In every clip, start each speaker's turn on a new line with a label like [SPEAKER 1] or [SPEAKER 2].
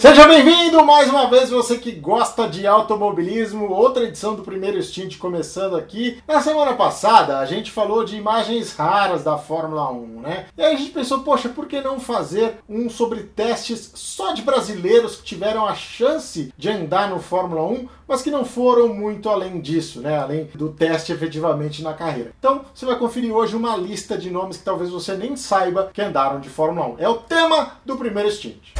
[SPEAKER 1] Seja bem-vindo mais uma vez, você que gosta de automobilismo, outra edição do primeiro Stint começando aqui. Na semana passada a gente falou de imagens raras da Fórmula 1, né? E aí a gente pensou, poxa, por que não fazer um sobre testes só de brasileiros que tiveram a chance de andar no Fórmula 1, mas que não foram muito além disso, né? Além do teste efetivamente na carreira. Então você vai conferir hoje uma lista de nomes que talvez você nem saiba que andaram de Fórmula 1. É o tema do primeiro Stint.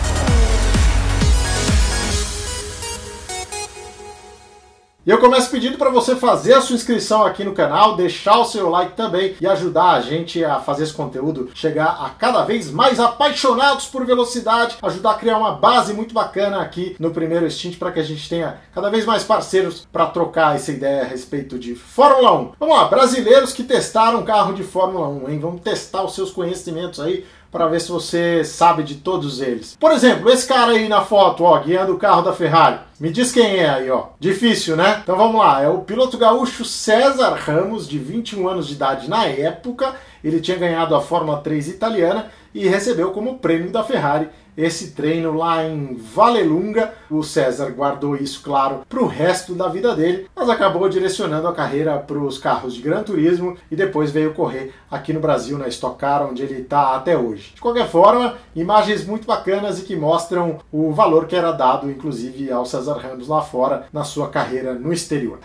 [SPEAKER 1] E eu começo pedindo para você fazer a sua inscrição aqui no canal, deixar o seu like também e ajudar a gente a fazer esse conteúdo chegar a cada vez mais apaixonados por velocidade, ajudar a criar uma base muito bacana aqui no primeiro stint para que a gente tenha cada vez mais parceiros para trocar essa ideia a respeito de Fórmula 1. Vamos lá, brasileiros que testaram carro de Fórmula 1, hein? Vamos testar os seus conhecimentos aí para ver se você sabe de todos eles. Por exemplo, esse cara aí na foto, ó, guiando o carro da Ferrari. Me diz quem é aí, ó. Difícil, né? Então vamos lá. É o piloto gaúcho César Ramos, de 21 anos de idade na época. Ele tinha ganhado a Fórmula 3 italiana e recebeu como prêmio da Ferrari esse treino lá em Valelunga. O César guardou isso, claro, para o resto da vida dele, mas acabou direcionando a carreira para os carros de Gran Turismo e depois veio correr aqui no Brasil, na Stock Car, onde ele está até hoje. De qualquer forma, imagens muito bacanas e que mostram o valor que era dado, inclusive, ao César Ramos lá fora na sua carreira no exterior.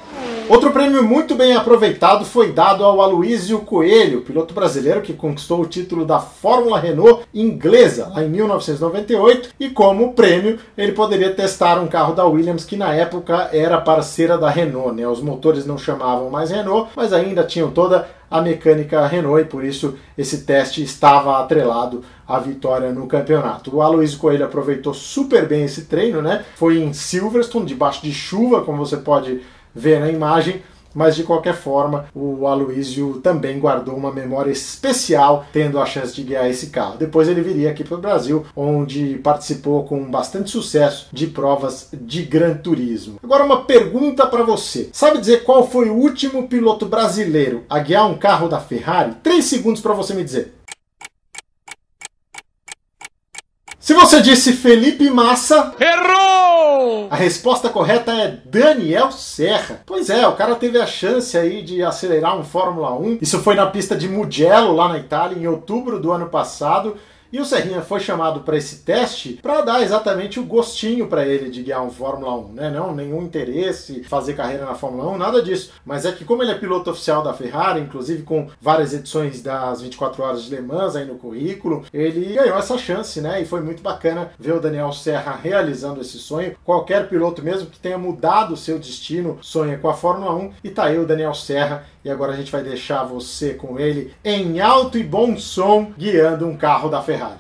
[SPEAKER 1] Outro prêmio muito bem aproveitado foi dado ao Aloysio Coelho, piloto brasileiro que conquistou o título da Fórmula Renault inglesa lá em 1998 e como prêmio ele poderia testar um carro da Williams que na época era parceira da Renault, né? Os motores não chamavam mais Renault, mas ainda tinham toda a mecânica Renault e por isso esse teste estava atrelado à vitória no campeonato. O Aloysio Coelho aproveitou super bem esse treino, né? Foi em Silverstone, debaixo de chuva, como você pode ver na imagem, mas de qualquer forma o Aloísio também guardou uma memória especial tendo a chance de guiar esse carro. Depois ele viria aqui para o Brasil, onde participou com bastante sucesso de provas de Gran Turismo. Agora uma pergunta para você: sabe dizer qual foi o último piloto brasileiro a guiar um carro da Ferrari? Três segundos para você me dizer. Se você disse Felipe Massa.
[SPEAKER 2] Errou!
[SPEAKER 1] A resposta correta é Daniel Serra. Pois é, o cara teve a chance aí de acelerar um Fórmula 1. Isso foi na pista de Mugello, lá na Itália, em outubro do ano passado. E o Serrinha foi chamado para esse teste para dar exatamente o gostinho para ele de guiar um Fórmula 1, né? Não nenhum interesse fazer carreira na Fórmula 1, nada disso. Mas é que como ele é piloto oficial da Ferrari, inclusive com várias edições das 24 horas de Le Mans aí no currículo, ele ganhou essa chance, né? E foi muito bacana ver o Daniel Serra realizando esse sonho. Qualquer piloto mesmo que tenha mudado o seu destino sonha com a Fórmula 1 e tá aí o Daniel Serra e agora a gente vai deixar você com ele em alto e bom som guiando um carro da Ferrari.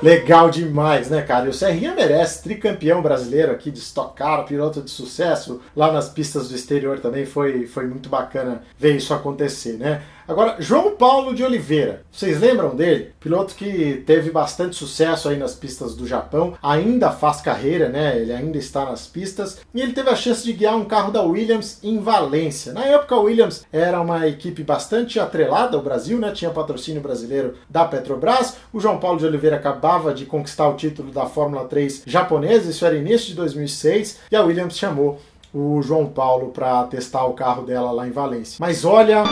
[SPEAKER 1] Legal demais, né, cara? E o Serrinha merece, tricampeão brasileiro aqui de Stock Car, piloto de sucesso, lá nas pistas do exterior também foi, foi muito bacana ver isso acontecer, né? Agora, João Paulo de Oliveira, vocês lembram dele? Piloto que teve bastante sucesso aí nas pistas do Japão, ainda faz carreira, né? Ele ainda está nas pistas e ele teve a chance de guiar um carro da Williams em Valência. Na época, a Williams era uma equipe bastante atrelada ao Brasil, né? Tinha patrocínio brasileiro da Petrobras. O João Paulo de Oliveira acabava de conquistar o título da Fórmula 3 japonesa, isso era início de 2006, e a Williams chamou o João Paulo para testar o carro dela lá em Valência. Mas olha.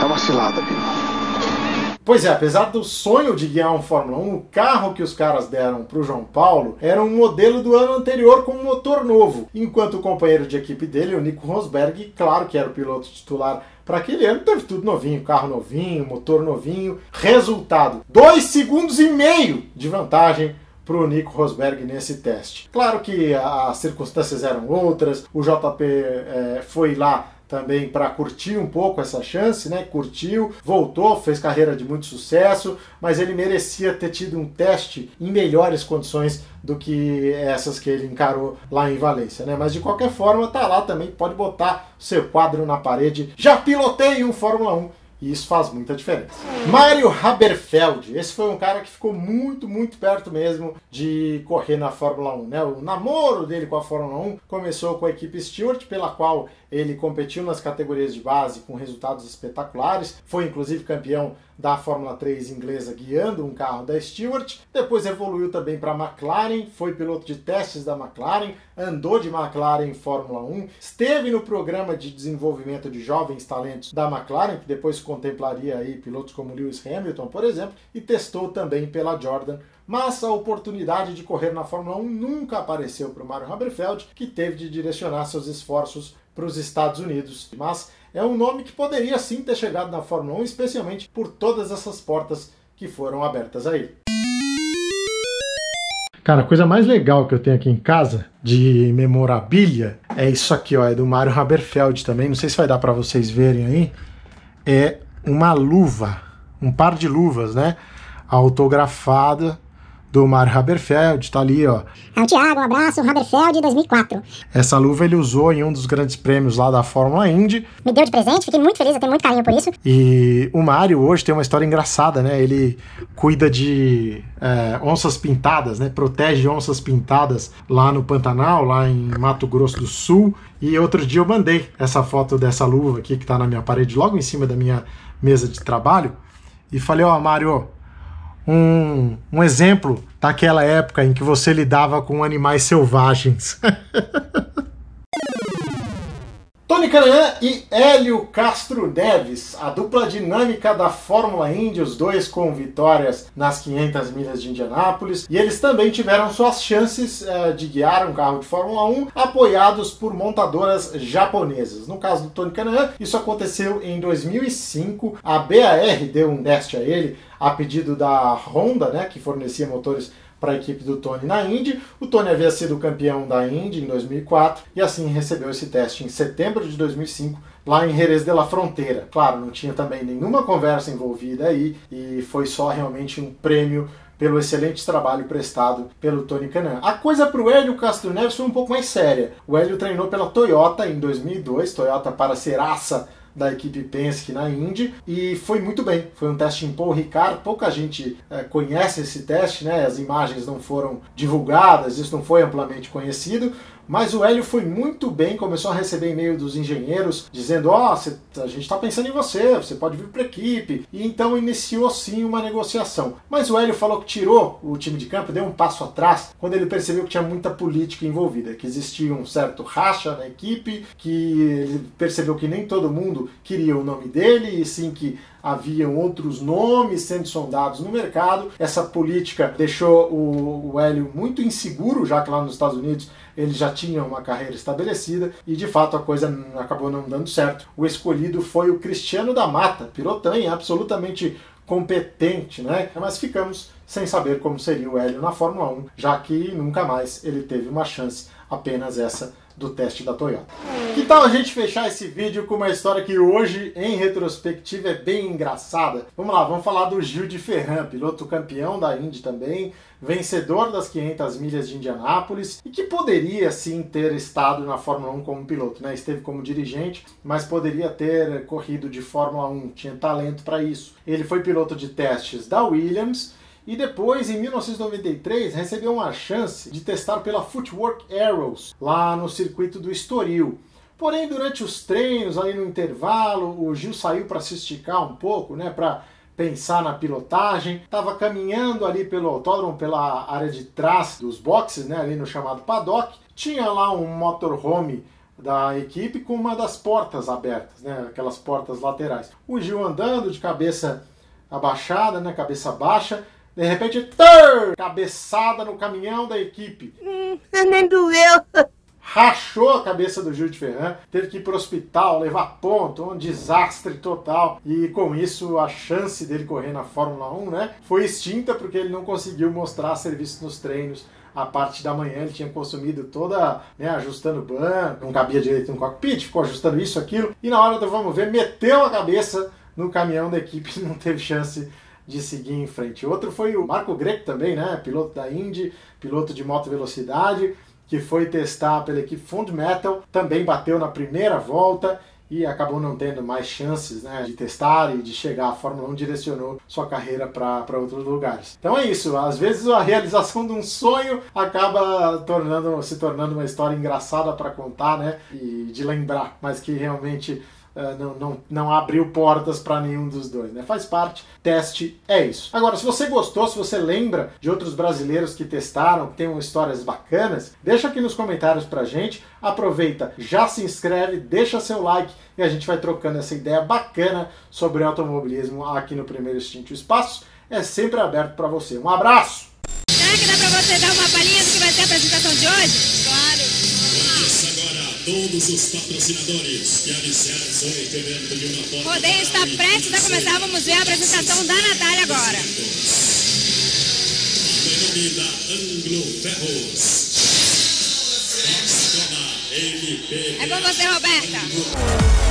[SPEAKER 2] É uma cilada, viu?
[SPEAKER 1] Pois é, apesar do sonho de guiar um Fórmula 1, o carro que os caras deram para o João Paulo era um modelo do ano anterior com um motor novo, enquanto o companheiro de equipe dele, o Nico Rosberg, claro que era o piloto titular para aquele ano, teve tudo novinho, carro novinho, motor novinho. Resultado: 2 segundos e meio de vantagem para o Nico Rosberg nesse teste. Claro que as circunstâncias eram outras, o JP é, foi lá também para curtir um pouco essa chance, né? Curtiu, voltou, fez carreira de muito sucesso, mas ele merecia ter tido um teste em melhores condições do que essas que ele encarou lá em Valência, né? Mas de qualquer forma, tá lá também, pode botar seu quadro na parede. Já pilotei um Fórmula 1 E isso faz muita diferença. Mário Haberfeld, esse foi um cara que ficou muito, muito perto mesmo de correr na Fórmula 1. Né? O namoro dele com a Fórmula 1 começou com a equipe Stewart, pela qual ele competiu nas categorias de base com resultados espetaculares. Foi inclusive campeão da Fórmula 3 inglesa guiando um carro da Stewart. Depois evoluiu também para a McLaren, foi piloto de testes da McLaren, andou de McLaren em Fórmula 1, esteve no programa de desenvolvimento de jovens talentos da McLaren, que depois contemplaria aí pilotos como Lewis Hamilton, por exemplo, e testou também pela Jordan mas a oportunidade de correr na Fórmula 1 nunca apareceu para o Mario Haberfeld, que teve de direcionar seus esforços para os Estados Unidos. Mas é um nome que poderia sim ter chegado na Fórmula 1, especialmente por todas essas portas que foram abertas a ele. Cara, a coisa mais legal que eu tenho aqui em casa de memorabilia é isso aqui, ó, é do Mario Haberfeld também. Não sei se vai dar para vocês verem aí. É uma luva, um par de luvas, né? Autografada do Mário Haberfeld, tá ali, ó.
[SPEAKER 3] É o Thiago, um abraço, Haberfeld 2004.
[SPEAKER 1] Essa luva ele usou em um dos grandes prêmios lá da Fórmula Indy.
[SPEAKER 3] Me deu de presente, fiquei muito feliz, eu tenho muito carinho por isso.
[SPEAKER 1] E o Mário hoje tem uma história engraçada, né? Ele cuida de é, onças pintadas, né? Protege onças pintadas lá no Pantanal, lá em Mato Grosso do Sul. E outro dia eu mandei essa foto dessa luva aqui que tá na minha parede, logo em cima da minha mesa de trabalho. E falei, ó, Mário, um, um exemplo daquela época em que você lidava com animais selvagens. Tony Canaan e Hélio Castro Neves, a dupla dinâmica da Fórmula Indy, os dois com vitórias nas 500 milhas de Indianápolis, e eles também tiveram suas chances uh, de guiar um carro de Fórmula 1 apoiados por montadoras japonesas. No caso do Tony Canaan, isso aconteceu em 2005, a BAR deu um teste a ele a pedido da Honda, né, que fornecia motores para a equipe do Tony na Indy. O Tony havia sido campeão da Indy em 2004 e assim recebeu esse teste em setembro de 2005 lá em Jerez de la Fronteira. Claro, não tinha também nenhuma conversa envolvida aí e foi só realmente um prêmio pelo excelente trabalho prestado pelo Tony Canan. A coisa para o Hélio Castro Neves foi um pouco mais séria. O Hélio treinou pela Toyota em 2002, Toyota para ser aça da equipe Penske na Indy e foi muito bem. Foi um teste em Paul Ricard. Pouca gente é, conhece esse teste, né? As imagens não foram divulgadas, isso não foi amplamente conhecido, mas o Hélio foi muito bem, começou a receber e-mail dos engenheiros dizendo: Ó, oh, a gente está pensando em você, você pode vir para a equipe. E então iniciou sim uma negociação. Mas o Hélio falou que tirou o time de campo, deu um passo atrás, quando ele percebeu que tinha muita política envolvida, que existia um certo racha na equipe, que ele percebeu que nem todo mundo queria o nome dele, e sim que haviam outros nomes sendo sondados no mercado. Essa política deixou o, o Hélio muito inseguro, já que lá nos Estados Unidos ele já tinha uma carreira estabelecida e de fato a coisa acabou não dando certo. O escolhido foi o Cristiano da Mata, pilotanha absolutamente competente, né? Mas ficamos sem saber como seria o Hélio na Fórmula 1, já que nunca mais ele teve uma chance, apenas essa do teste da Toyota. Que tal a gente fechar esse vídeo com uma história que hoje, em retrospectiva, é bem engraçada? Vamos lá, vamos falar do Gil de Ferran, piloto campeão da Indy também, vencedor das 500 milhas de Indianápolis e que poderia sim ter estado na Fórmula 1 como piloto, né? Esteve como dirigente, mas poderia ter corrido de Fórmula 1, tinha talento para isso. Ele foi piloto de testes da Williams e depois, em 1993, recebeu uma chance de testar pela Footwork Arrows, lá no circuito do Estoril. Porém, durante os treinos, ali no intervalo, o Gil saiu para se esticar um pouco, né, para pensar na pilotagem. Estava caminhando ali pelo autódromo, pela área de trás dos boxes, né, ali no chamado paddock. Tinha lá um motorhome da equipe com uma das portas abertas, né, aquelas portas laterais. O Gil andando de cabeça abaixada, né, cabeça baixa, de repente, tar, cabeçada no caminhão da equipe.
[SPEAKER 3] Hum, nem doeu.
[SPEAKER 1] Rachou a cabeça do Gil de Ferran, teve que ir para o hospital, levar ponto, um desastre total. E com isso, a chance dele correr na Fórmula 1 né, foi extinta porque ele não conseguiu mostrar serviço nos treinos a parte da manhã ele tinha consumido toda, né, ajustando o banco, não cabia direito no cockpit, ficou ajustando isso, aquilo, e na hora do vamos ver, meteu a cabeça no caminhão da equipe e não teve chance de seguir em frente. Outro foi o Marco Greco também, né? Piloto da Indy, piloto de moto velocidade, que foi testar pela equipe Fund Metal, também bateu na primeira volta e acabou não tendo mais chances né, de testar e de chegar à Fórmula 1, direcionou sua carreira para outros lugares. Então é isso, às vezes a realização de um sonho acaba tornando, se tornando uma história engraçada para contar né, e de lembrar, mas que realmente não, não, não abriu portas para nenhum dos dois, né? Faz parte, teste é isso. Agora, se você gostou, se você lembra de outros brasileiros que testaram, que tem histórias bacanas, deixa aqui nos comentários pra gente. Aproveita, já se inscreve, deixa seu like e a gente vai trocando essa ideia bacana sobre automobilismo aqui no Primeiro Instinto Espaço. É sempre aberto para você. Um abraço!
[SPEAKER 4] Será que dá para você dar uma palhinha do que vai ser a apresentação de hoje?
[SPEAKER 5] Todos os patrocinadores que alicerçam o incremento de uma porta.
[SPEAKER 4] Rodeio está prestes a começar, vamos ver a apresentação da Natália agora.
[SPEAKER 5] Em nome da Anglo Ferros.
[SPEAKER 4] É com você, Roberta.